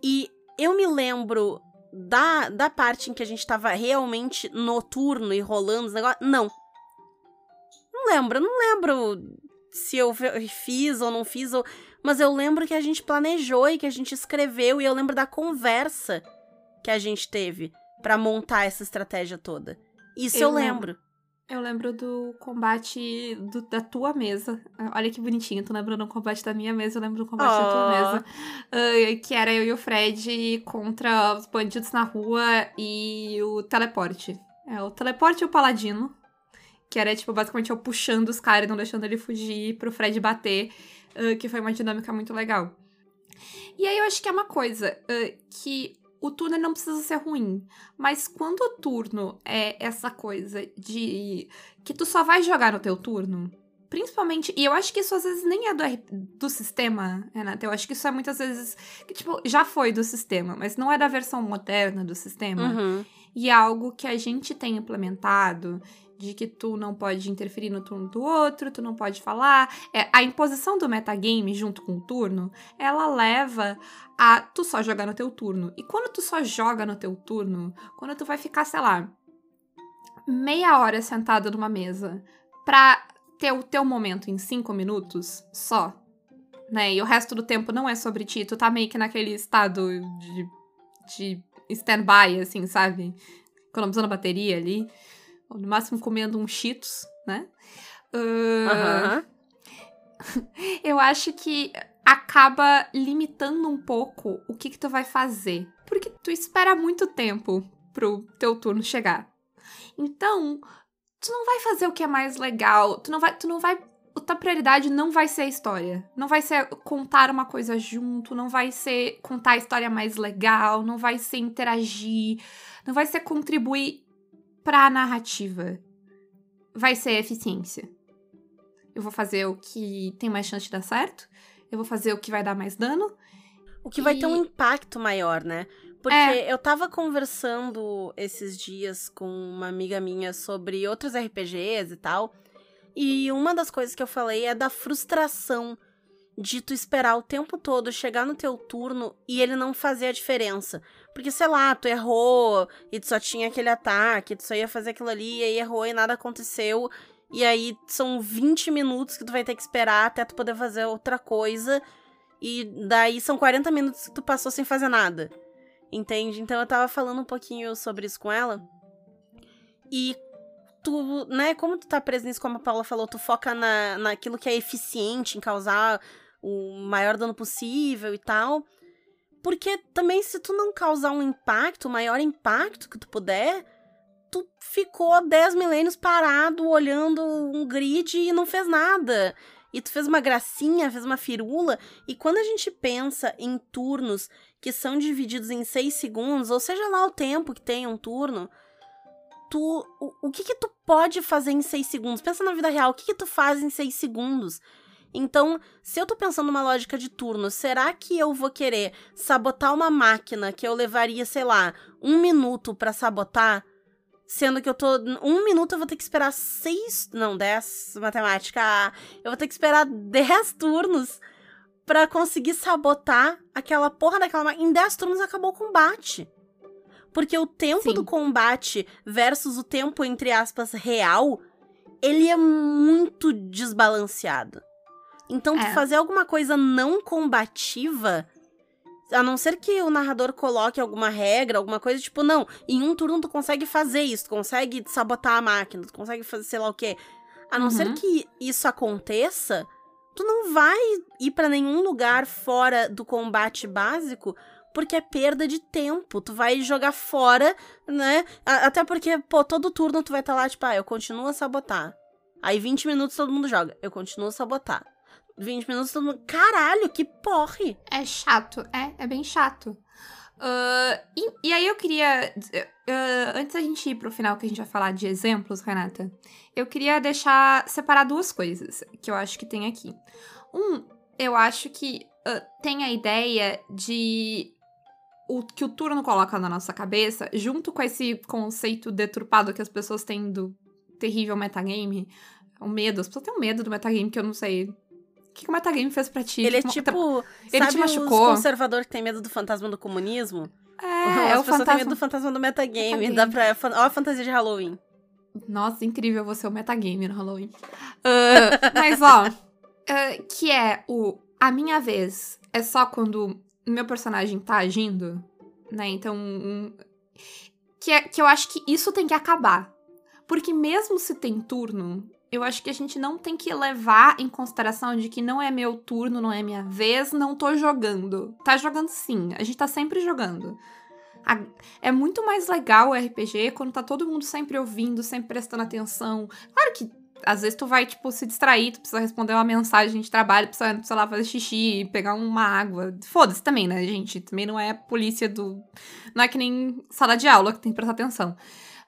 S3: E eu me lembro da, da parte em que a gente tava realmente noturno e rolando os negócios. Não. Não lembro, não lembro se eu fiz ou não fiz, ou... mas eu lembro que a gente planejou e que a gente escreveu, e eu lembro da conversa que a gente teve para montar essa estratégia toda. Isso eu, eu lembro. lembro.
S2: Eu lembro do combate do, da tua mesa. Olha que bonitinho, tu lembra do combate da minha mesa, eu lembro do combate oh. da tua mesa. Uh, que era eu e o Fred contra os bandidos na rua e o teleporte. É, o teleporte e o paladino. Que era, tipo, basicamente eu puxando os caras e não deixando ele fugir pro Fred bater. Uh, que foi uma dinâmica muito legal. E aí eu acho que é uma coisa uh, que o turno não precisa ser ruim. Mas quando o turno é essa coisa de que tu só vai jogar no teu turno, principalmente, e eu acho que isso às vezes nem é do, do sistema, Renata. Eu acho que isso é muitas vezes. Que, tipo, já foi do sistema, mas não é da versão moderna do sistema.
S3: Uhum.
S2: E é algo que a gente tem implementado de que tu não pode interferir no turno do outro, tu não pode falar. É, a imposição do metagame junto com o turno, ela leva a tu só jogar no teu turno. E quando tu só joga no teu turno, quando tu vai ficar, sei lá, meia hora sentado numa mesa pra ter o teu momento em cinco minutos só, né? E o resto do tempo não é sobre ti, tu tá meio que naquele estado de, de stand-by, assim, sabe? Economizando bateria ali ou no máximo comendo um Cheetos, né? Uh, eu acho que acaba limitando um pouco o que, que tu vai fazer. Porque tu espera muito tempo pro teu turno chegar. Então, tu não vai fazer o que é mais legal. Tu não vai. Tu não vai. A tua prioridade não vai ser a história. Não vai ser contar uma coisa junto. Não vai ser contar a história mais legal. Não vai ser interagir. Não vai ser contribuir pra narrativa vai ser eficiência. Eu vou fazer o que tem mais chance de dar certo, eu vou fazer o que vai dar mais dano.
S3: O que e... vai ter um impacto maior, né? Porque
S2: É.
S3: eu tava conversando esses dias com uma amiga minha sobre outros RPGs e tal. E uma das coisas que eu falei é da frustração de tu esperar o tempo todo chegar no teu turno e ele não fazer a diferença. Porque, sei lá, tu errou e tu só tinha aquele ataque, tu só ia fazer aquilo ali, e aí errou e nada aconteceu. E aí são 20 minutos que tu vai ter que esperar até tu poder fazer outra coisa. E daí são 40 minutos que tu passou sem fazer nada. Entende? Então eu tava falando um pouquinho sobre isso com ela. E tu, né, como tu tá preso nisso, como a Paula falou, tu foca na, naquilo que é eficiente em causar o maior dano possível e tal. Porque também, se tu não causar um impacto, o maior impacto que tu puder, tu ficou 10 milênios parado olhando um grid e não fez nada. E tu fez uma gracinha, fez uma firula. E quando a gente pensa em turnos que são divididos em 6 segundos, ou seja lá o tempo que tem um turno, tu. O, o que que tu pode fazer em 6 segundos? Pensa na vida real, o que que tu faz em 6 segundos? Então, se eu tô pensando numa lógica de turno, será que eu vou querer sabotar uma máquina que eu levaria, sei lá, um minuto pra sabotar? Sendo que eu tô. Um minuto eu vou ter que esperar seis. Não, dez. Matemática. Eu vou ter que esperar dez turnos pra conseguir sabotar aquela porra daquela máquina. Em dez turnos acabou o combate. Porque o tempo
S2: Sim.
S3: do combate versus o tempo, entre aspas, real, ele é muito desbalanceado. Então,
S2: É.
S3: fazer alguma coisa não combativa, a não ser que o narrador coloque alguma regra, alguma coisa, tipo, não, em um turno tu consegue fazer isso, tu consegue sabotar a máquina, tu consegue fazer sei lá o quê. A não
S2: Uhum.
S3: ser que isso aconteça, tu não vai ir pra nenhum lugar fora do combate básico, porque é perda de tempo. Tu vai jogar fora, né? Até porque, pô, todo turno tu vai estar lá, tipo, ah, eu continuo a sabotar. Aí 20 minutos todo mundo joga. Eu continuo a sabotar. 20 minutos todo mundo. Caralho, que porre!
S2: É chato, é, é bem chato. Ah, e, e aí eu queria. ah, antes da gente ir pro final, que a gente vai falar de exemplos, Renata, eu queria deixar separar duas coisas que eu acho que tem aqui. Um, eu acho que ah, tem a ideia de. O que o turno coloca na nossa cabeça, junto com esse conceito deturpado que as pessoas têm do terrível metagame, o medo, as pessoas têm um medo do metagame que eu não sei. O que, que o metagame fez pra ti?
S3: Ele é tipo.
S2: ele
S3: sabe
S2: te
S3: os
S2: machucou?
S3: conservador que tem medo do fantasma do comunismo?
S2: É, é o
S3: pessoas têm medo
S2: fantasma.
S3: do fantasma do metagame.
S2: Metagame.
S3: Dá pra. Ó a fantasia de Halloween.
S2: Nossa, incrível você o metagame no Halloween. Ah, mas, ó, ah, que é o a minha vez é só quando o meu personagem tá agindo, né? Então, um- que, é, que eu acho que isso tem que acabar. Porque mesmo se tem turno, eu acho que a gente não tem que levar em consideração de que não é meu turno, não é minha vez, não tô jogando. Tá jogando sim, a gente tá sempre jogando. A- é muito mais legal o RPG quando tá todo mundo sempre ouvindo, sempre prestando atenção. Claro que às vezes tu vai, tipo, se distrair, tu precisa responder uma mensagem de trabalho, precisa, sei lá, fazer xixi, pegar uma água. Foda-se também, né, gente? Também não é polícia do. Não é que nem sala de aula que tem que prestar atenção.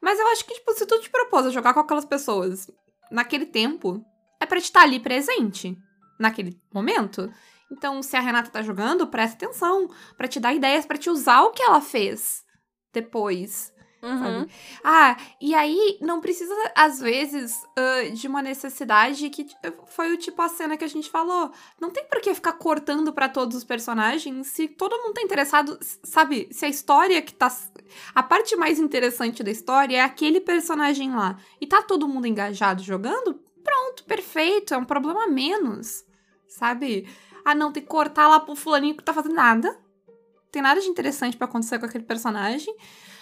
S2: Mas eu acho que, tipo, se tu te propôs a jogar com aquelas pessoas naquele tempo, é te estar ali presente naquele momento. Então, se a Renata tá jogando, presta atenção pra te dar ideias, pra te usar o que ela fez depois.
S3: Uhum.
S2: Ah, e aí não precisa, às vezes, ah, de uma necessidade que t- foi o tipo a cena que a gente falou. Não tem por que ficar cortando pra todos os personagens se todo mundo tá interessado, sabe? Se a história que tá. A parte mais interessante da história é aquele personagem lá. E tá todo mundo engajado jogando, pronto, perfeito, é um problema menos, sabe? Ah, não, tem que cortar lá pro fulaninho que tá fazendo nada. Tem nada de interessante pra acontecer com aquele personagem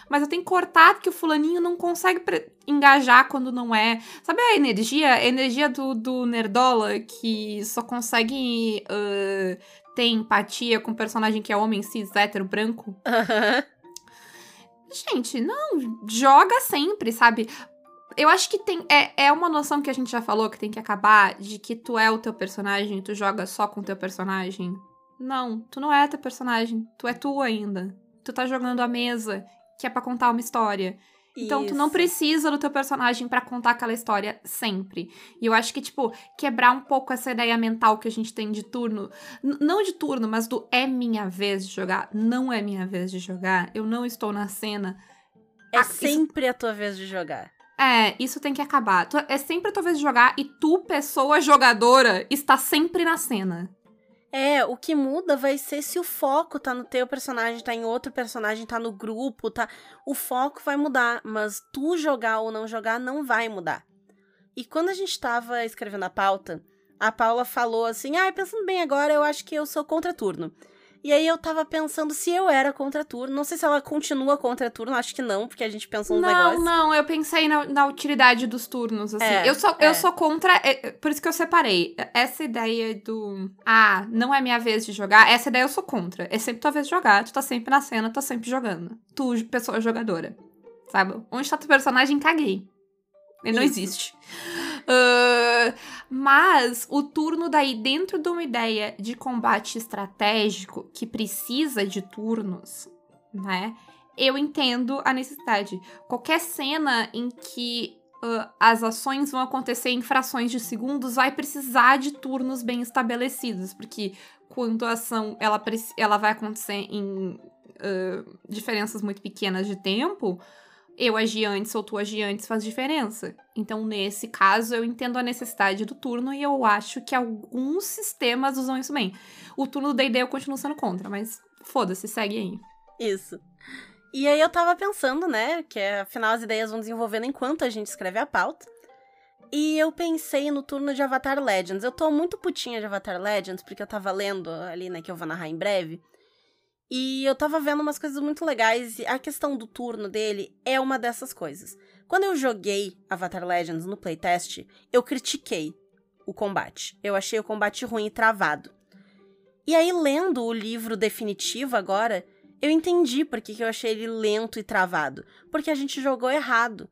S2: mas eu tenho que cortar porque o fulaninho não consegue engajar quando não é. Sabe a energia? A energia do, do Nerdola que só consegue ah, ter empatia com um personagem que é homem cis, hétero, branco?
S3: Aham.
S2: Gente, não, joga sempre, sabe? Eu acho que tem. É, é uma noção que a gente já falou que tem que acabar de que tu é o teu personagem, tu joga só com o teu personagem. Não, tu não é teu personagem, tu é tu ainda. Tu tá jogando a mesa, que é pra contar uma história. Então tu não
S3: Isso.
S2: precisa do teu personagem pra contar aquela história sempre. E eu acho que, tipo, quebrar um pouco essa ideia mental que a gente tem de turno. não de turno, mas do é minha vez de jogar. Não é minha vez de jogar. Eu não estou na cena.
S3: É
S2: isso-
S3: sempre a tua vez de jogar.
S2: É, isso tem que acabar. Tu- é sempre a tua vez de jogar e tu, pessoa jogadora, está sempre na cena.
S3: É, o que muda vai ser se o foco tá no teu personagem, tá em outro personagem, tá no grupo, tá. O foco vai mudar, mas tu jogar ou não jogar não vai mudar. E quando a gente tava escrevendo a pauta, a Paula falou assim: ah, pensando bem agora, eu acho que eu sou contra turno. E aí eu tava pensando se eu era contra turno. Não sei se ela continua contra turno, acho que não, porque a gente pensou nos
S2: Não,
S3: negócios.
S2: não, eu pensei na, na utilidade dos turnos, assim.
S3: É,
S2: eu, sou,
S3: é.
S2: eu sou contra. é, é, por isso que eu separei. Essa ideia do. Ah, não é minha vez de jogar. Essa ideia eu sou contra. É sempre tua vez de jogar. Tu tá sempre na cena, tu tá sempre jogando. Tu, pessoa jogadora. Sabe? Onde tá teu personagem, caguei. Ele não
S3: Isso.
S2: existe. Ah, mas o turno daí, dentro de uma ideia de combate estratégico que precisa de turnos, né? Eu entendo a necessidade. Qualquer cena em que ah, as ações vão acontecer em frações de segundos vai precisar de turnos bem estabelecidos, porque quando a ação ela, ela vai acontecer em ah, diferenças muito pequenas de tempo, eu agir antes ou tu agir antes faz diferença. Então, nesse caso, eu entendo a necessidade do turno e eu acho que alguns sistemas usam isso bem. O turno do D&D eu continuo sendo contra, mas foda-se, segue aí.
S3: Isso. E aí eu tava pensando, né, que afinal as ideias vão desenvolvendo enquanto a gente escreve a pauta. E eu pensei no turno de Avatar Legends. Eu tô muito putinha de Avatar Legends, porque eu tava lendo ali, né, que eu vou narrar em breve. E eu tava vendo umas coisas muito legais, e a questão do turno dele é uma dessas coisas. Quando eu joguei Avatar Legends no playtest, eu critiquei o combate. Eu achei o combate ruim e travado. E aí, lendo o livro definitivo agora, eu entendi por que que eu achei ele lento e travado. Porque a gente jogou errado.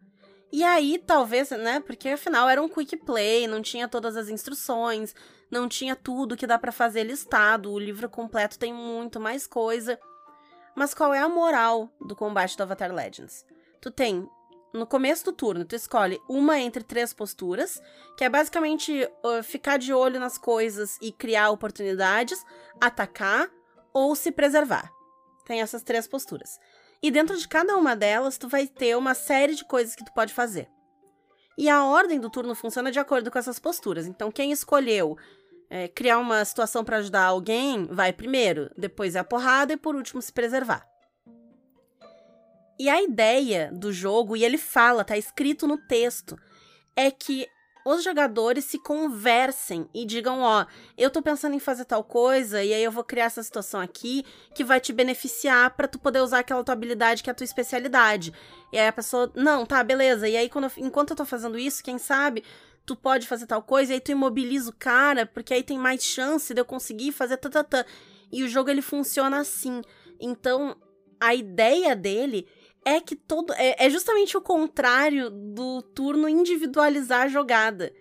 S3: E aí, talvez, né? Porque afinal era um quick play, não tinha todas as instruções, não tinha tudo que dá pra fazer listado. O livro completo tem muito mais coisa. Mas qual é a moral do combate do Avatar Legends? Tu tem. No começo do turno, tu escolhe uma entre três posturas, que é basicamente uh, ficar de olho nas coisas e criar oportunidades, atacar ou se preservar. Tem essas três posturas. E dentro de cada uma delas, tu vai ter uma série de coisas que tu pode fazer. E a ordem do turno funciona de acordo com essas posturas. Então, quem escolheu é, criar uma situação para ajudar alguém, vai primeiro, depois é a porrada e por último se preservar. E a ideia do jogo, e ele fala, tá escrito no texto, é que os jogadores se conversem e digam, ó, eu tô pensando em fazer tal coisa e aí eu vou criar essa situação aqui que vai te beneficiar pra tu poder usar aquela tua habilidade que é a tua especialidade. E aí a pessoa, não, tá, beleza. E aí quando eu- enquanto eu tô fazendo isso, quem sabe tu pode fazer tal coisa e aí tu imobiliza o cara, porque aí tem mais chance de eu conseguir fazer tatatã. E o jogo ele funciona assim. Então, a ideia dele é que todo. É, é justamente o contrário do turno individualizar a jogada.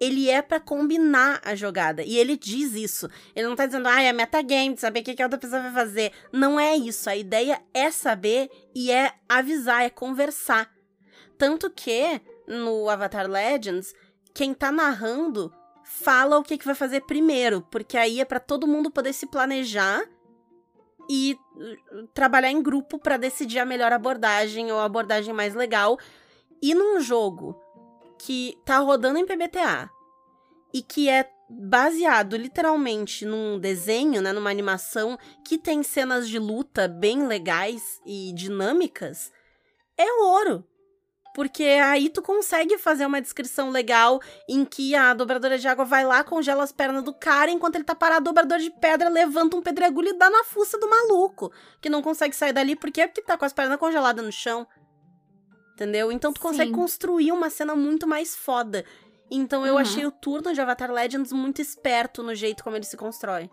S3: Ele é pra combinar a jogada. E ele diz isso. Ele não tá dizendo, ah, é metagame, de saber o que, que a outra pessoa vai fazer. Não é isso. A ideia é saber e é avisar, é conversar. Tanto que, no Avatar Legends, quem tá narrando fala o que, que vai fazer primeiro. Porque aí é pra todo mundo poder se planejar e uh, trabalhar em grupo pra decidir a melhor abordagem ou a abordagem mais legal. E num jogo que tá rodando em PBTA e que é baseado literalmente num desenho, né, numa animação que tem cenas de luta bem legais e dinâmicas, é ouro. Porque aí tu consegue fazer uma descrição legal em que a dobradora de água vai lá, congela as pernas do cara, enquanto ele tá parado, o dobrador de pedra levanta um pedregulho e dá na fuça do maluco, que não consegue sair dali porque porque tá com as pernas congeladas no chão. Entendeu? Então tu consegue
S2: Sim.
S3: construir uma cena muito mais foda. Então eu
S2: Uhum.
S3: achei o turno de Avatar Legends muito esperto no jeito como ele se constrói.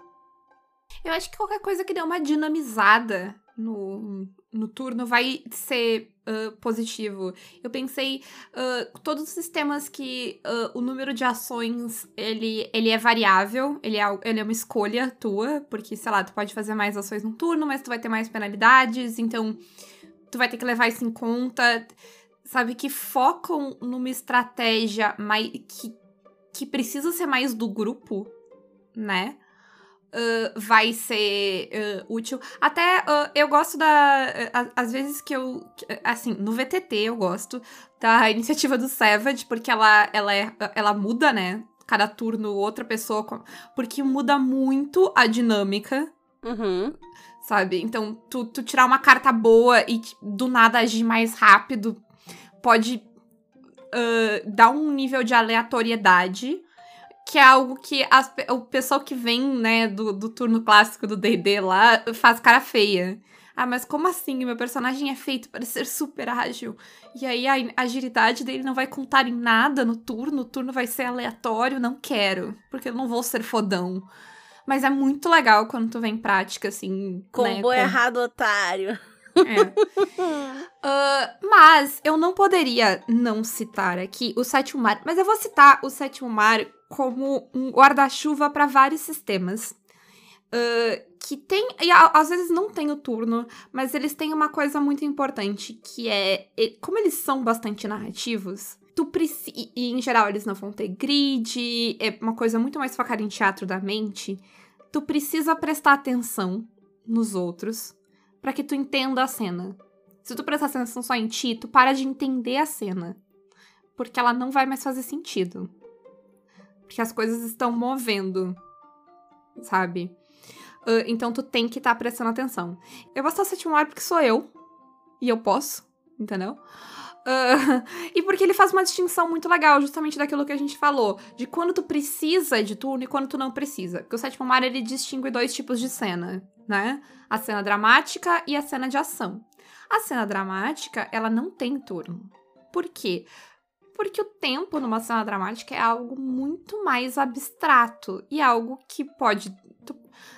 S2: Eu acho que qualquer coisa que dê uma dinamizada no, no turno vai ser ah, positivo. Eu pensei, ah, todos os sistemas que ah, o número de ações, ele, ele é variável, ele é, ele é uma escolha tua, porque, sei lá, tu pode fazer mais ações no turno, mas tu vai ter mais penalidades, então tu vai ter que levar isso em conta. sabe, que focam numa estratégia mais. que, que precisa ser mais do grupo, né? Uh, vai ser uh, útil. Até uh, eu gosto da. às vezes que eu. Assim, no VTT eu gosto da iniciativa do Savage, porque ela, ela, é, ela muda, né? Cada turno, outra pessoa. Porque muda muito a dinâmica.
S3: Uhum.
S2: Sabe? Então, tu, tu tirar uma carta boa e do nada agir mais rápido pode dar um nível de aleatoriedade que é algo que as, o pessoal que vem, né, do, do turno clássico do D&D lá, faz cara feia. Ah, mas como assim? Meu personagem é feito para ser super ágil. E aí a agilidade dele não vai contar em nada no turno, o turno vai ser aleatório, não quero, porque eu não vou ser fodão. Mas é muito legal quando tu vem em prática, assim.
S3: Combo né, errado, otário.
S2: É. uh, mas eu não poderia não citar aqui o sétimo mar. Mas eu vou citar o sétimo mar como um guarda-chuva para vários sistemas. Uh, que tem. E às vezes não tem o turno, mas eles têm uma coisa muito importante, que é. Como eles são bastante narrativos, tu precisa. E em geral eles não vão ter grid, é uma coisa muito mais focada em teatro da mente. Tu precisa prestar atenção nos outros para que tu entenda a cena. Se tu prestar atenção só em ti, tu para de entender a cena. Porque ela não vai mais fazer sentido. Porque as coisas estão movendo, sabe? Uh, então tu tem que estar tá prestando atenção. Eu vou estar sétimo ar porque sou eu. E eu posso, entendeu? Uh, e porque ele faz uma distinção muito legal, justamente daquilo que a gente falou, de quando tu precisa de turno e quando tu não precisa. Porque o sétimo mar ele distingue dois tipos de cena, né? A cena dramática e a cena de ação. A cena dramática, ela não tem turno. Por quê? Porque o tempo numa cena dramática é algo muito mais abstrato e algo que pode.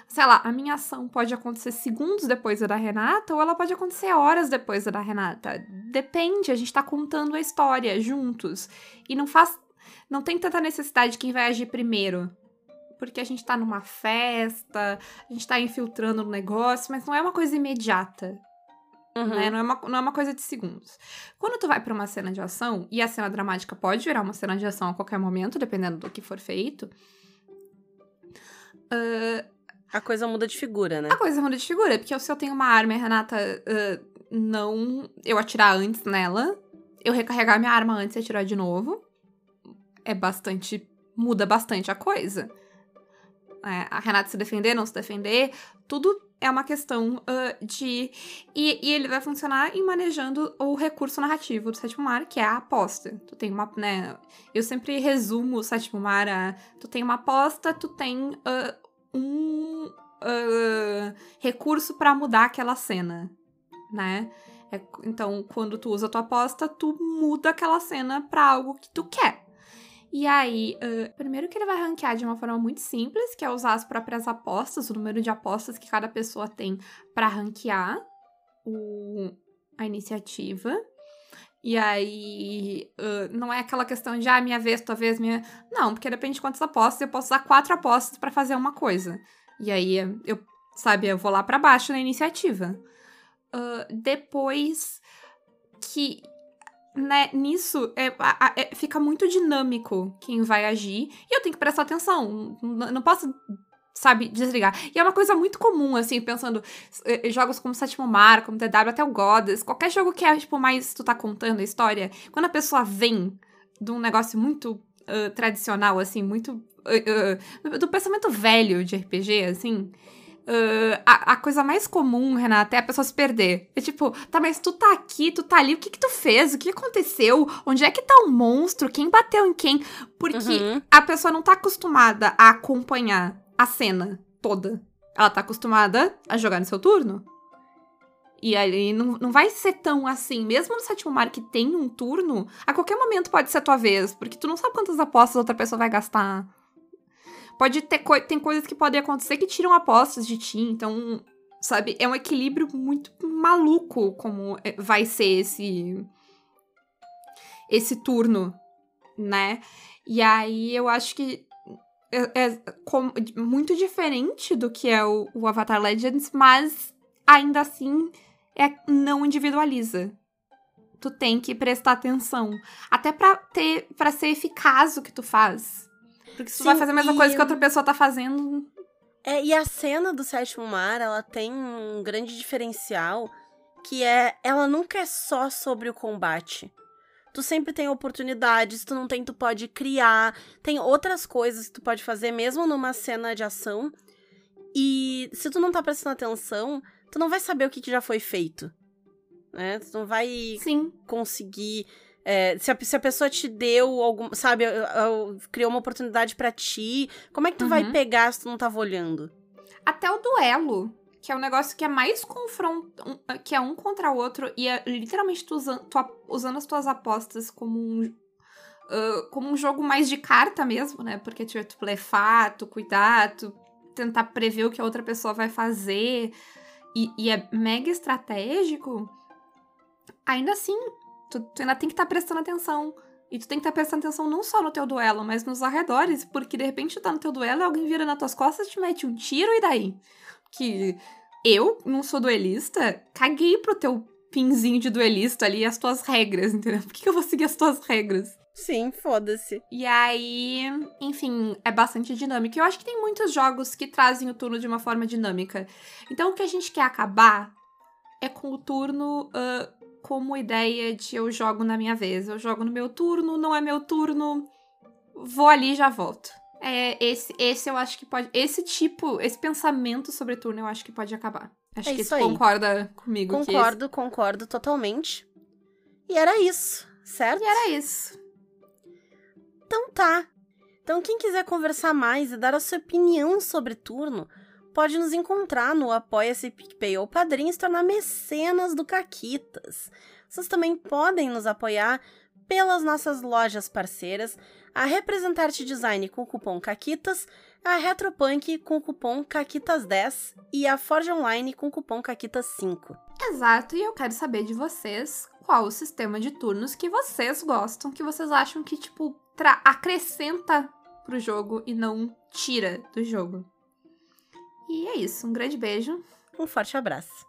S2: Sei lá, a minha ação pode acontecer segundos depois da Renata ou ela pode acontecer horas depois da Renata. Depende, a gente tá contando a história juntos. E não faz. Não tem tanta necessidade de quem vai agir primeiro. Porque a gente tá numa festa, a gente tá infiltrando no negócio, mas não é uma coisa imediata. Uhum. Né? Não, é uma, não é uma coisa de segundos. Quando tu vai para uma cena de ação, e a cena dramática pode virar uma cena de ação a qualquer momento, dependendo do que for feito. Uh,
S3: a coisa muda de figura, né?
S2: A coisa muda de figura, porque se eu tenho uma arma e a Renata uh, não. Eu atirar antes nela, eu recarregar minha arma antes e atirar de novo, é bastante. muda bastante a coisa. É, a Renata se defender, não se defender, tudo é uma questão uh, de. E, e, ele vai funcionar em manejando o recurso narrativo do sétimo mar, que é a aposta. Tu tem uma. Né, eu sempre resumo o sétimo mar a. Tu tem uma aposta, tu tem uh, um uh, recurso para mudar aquela cena, né? É, então, quando tu usa a tua aposta, tu muda aquela cena para algo que tu quer. E aí, uh, primeiro que ele vai ranquear de uma forma muito simples, que é usar as próprias apostas, o número de apostas que cada pessoa tem para ranquear o, a iniciativa. E aí, uh, não é aquela questão de, ah, minha vez, tua vez, minha. Não, porque depende de quantas apostas, eu posso usar quatro apostas para fazer uma coisa. E aí, eu, sabe, eu vou lá para baixo na iniciativa. Uh, depois que né, nisso é, é, fica muito dinâmico quem vai agir. E eu tenho que prestar atenção. Não, posso, sabe, desligar. E é uma coisa muito comum, assim, pensando eh, jogos como Sétimo Mar, como DW, até o Goddess, qualquer jogo que é, tipo, mais tu tá contando a história, quando a pessoa vem de um negócio muito uh, tradicional, assim, muito. Uh, do pensamento velho de RPG, assim. Uh, a, a, coisa mais comum, Renata, é a pessoa se perder. É tipo, tá, mas tu tá aqui, tu tá ali, o que que tu fez? O que aconteceu? Onde é que tá o monstro? Quem bateu em quem? Porque uhum. a pessoa não tá acostumada a acompanhar a cena toda. Ela tá acostumada a jogar no seu turno. E aí não, não vai ser tão assim. Mesmo no sétimo mar que tem um turno, a qualquer momento pode ser a tua vez. Porque tu não sabe quantas apostas outra pessoa vai gastar. Pode ter co tem coisas que podem acontecer que tiram apostas de ti, então, sabe, é um equilíbrio muito maluco como é, vai ser esse esse turno, né? E aí eu acho que é, é com, muito diferente do que é o, o Avatar Legends, mas ainda assim é não individualiza. tu tem que prestar atenção. Até pra ter para ser eficaz o que tu faz. Porque se tu vai fazer a mesma
S3: e-
S2: coisa que outra pessoa tá fazendo.
S3: É, e a cena do Sétimo Mar, ela tem um grande diferencial, que é, ela nunca é só sobre o combate. Tu sempre tem oportunidades, tu não tem, tu pode criar, tem outras coisas que tu pode fazer mesmo numa cena de ação. E se tu não tá prestando atenção, tu não vai saber o que, que já foi feito. Né? Tu não vai
S2: Sim.
S3: conseguir. É, se, a, se a pessoa te deu algum. Sabe, criou uma oportunidade pra ti, como é que tu vai
S2: Uhum.
S3: pegar se tu não tava olhando?
S2: Até o duelo, que é um negócio que é mais confronto. um- que é um contra o outro, e é literalmente tu usando, tu usando as tuas apostas como um. ah, como um jogo mais de carta mesmo, né? Porque tipo, tu blefar, tu cuidar, tu tentar prever o que a outra pessoa vai fazer. E, e é mega estratégico. Ainda assim, tu, tu ainda tem que estar prestando atenção. E tu tem que estar prestando atenção não só no teu duelo, mas nos arredores, porque de repente tu tá no teu duelo e alguém vira nas tuas costas, te mete um tiro e daí? Que eu não sou duelista, caguei pro teu pinzinho de duelista ali e as tuas regras, entendeu? Por que que eu vou seguir as tuas regras?
S3: Sim, foda-se.
S2: E aí, enfim, é bastante dinâmico. Eu acho que tem muitos jogos que trazem o turno de uma forma dinâmica. Então, o que a gente quer acabar é com o turno ah, como ideia de eu jogo na minha vez. Eu jogo no meu turno, não é meu turno, vou ali e já volto. É, esse, esse eu acho que pode. Esse tipo, esse pensamento sobre turno eu acho que pode acabar. Acho
S3: É
S2: que
S3: isso
S2: concorda comigo que esse-
S3: Concordo, concordo totalmente. E era isso, certo?
S2: E era isso.
S3: Então tá. Então quem quiser conversar mais e dar a sua opinião sobre turno, pode nos encontrar no Apoia-se PicPay ou Padrim e se tornar mecenas do Caquitas. Vocês também podem nos apoiar pelas nossas lojas parceiras, a Representarte Design com o cupom CAQUITAS, a Retropunk com o cupom CAQUITAS10 e a Forge Online com o cupom CAQUITAS5.
S2: Exato, e eu quero saber de vocês qual o sistema de turnos que vocês gostam, que vocês acham que, tipo, acrescenta pro jogo e não tira do jogo. E é isso, um grande beijo.
S3: Um forte abraço.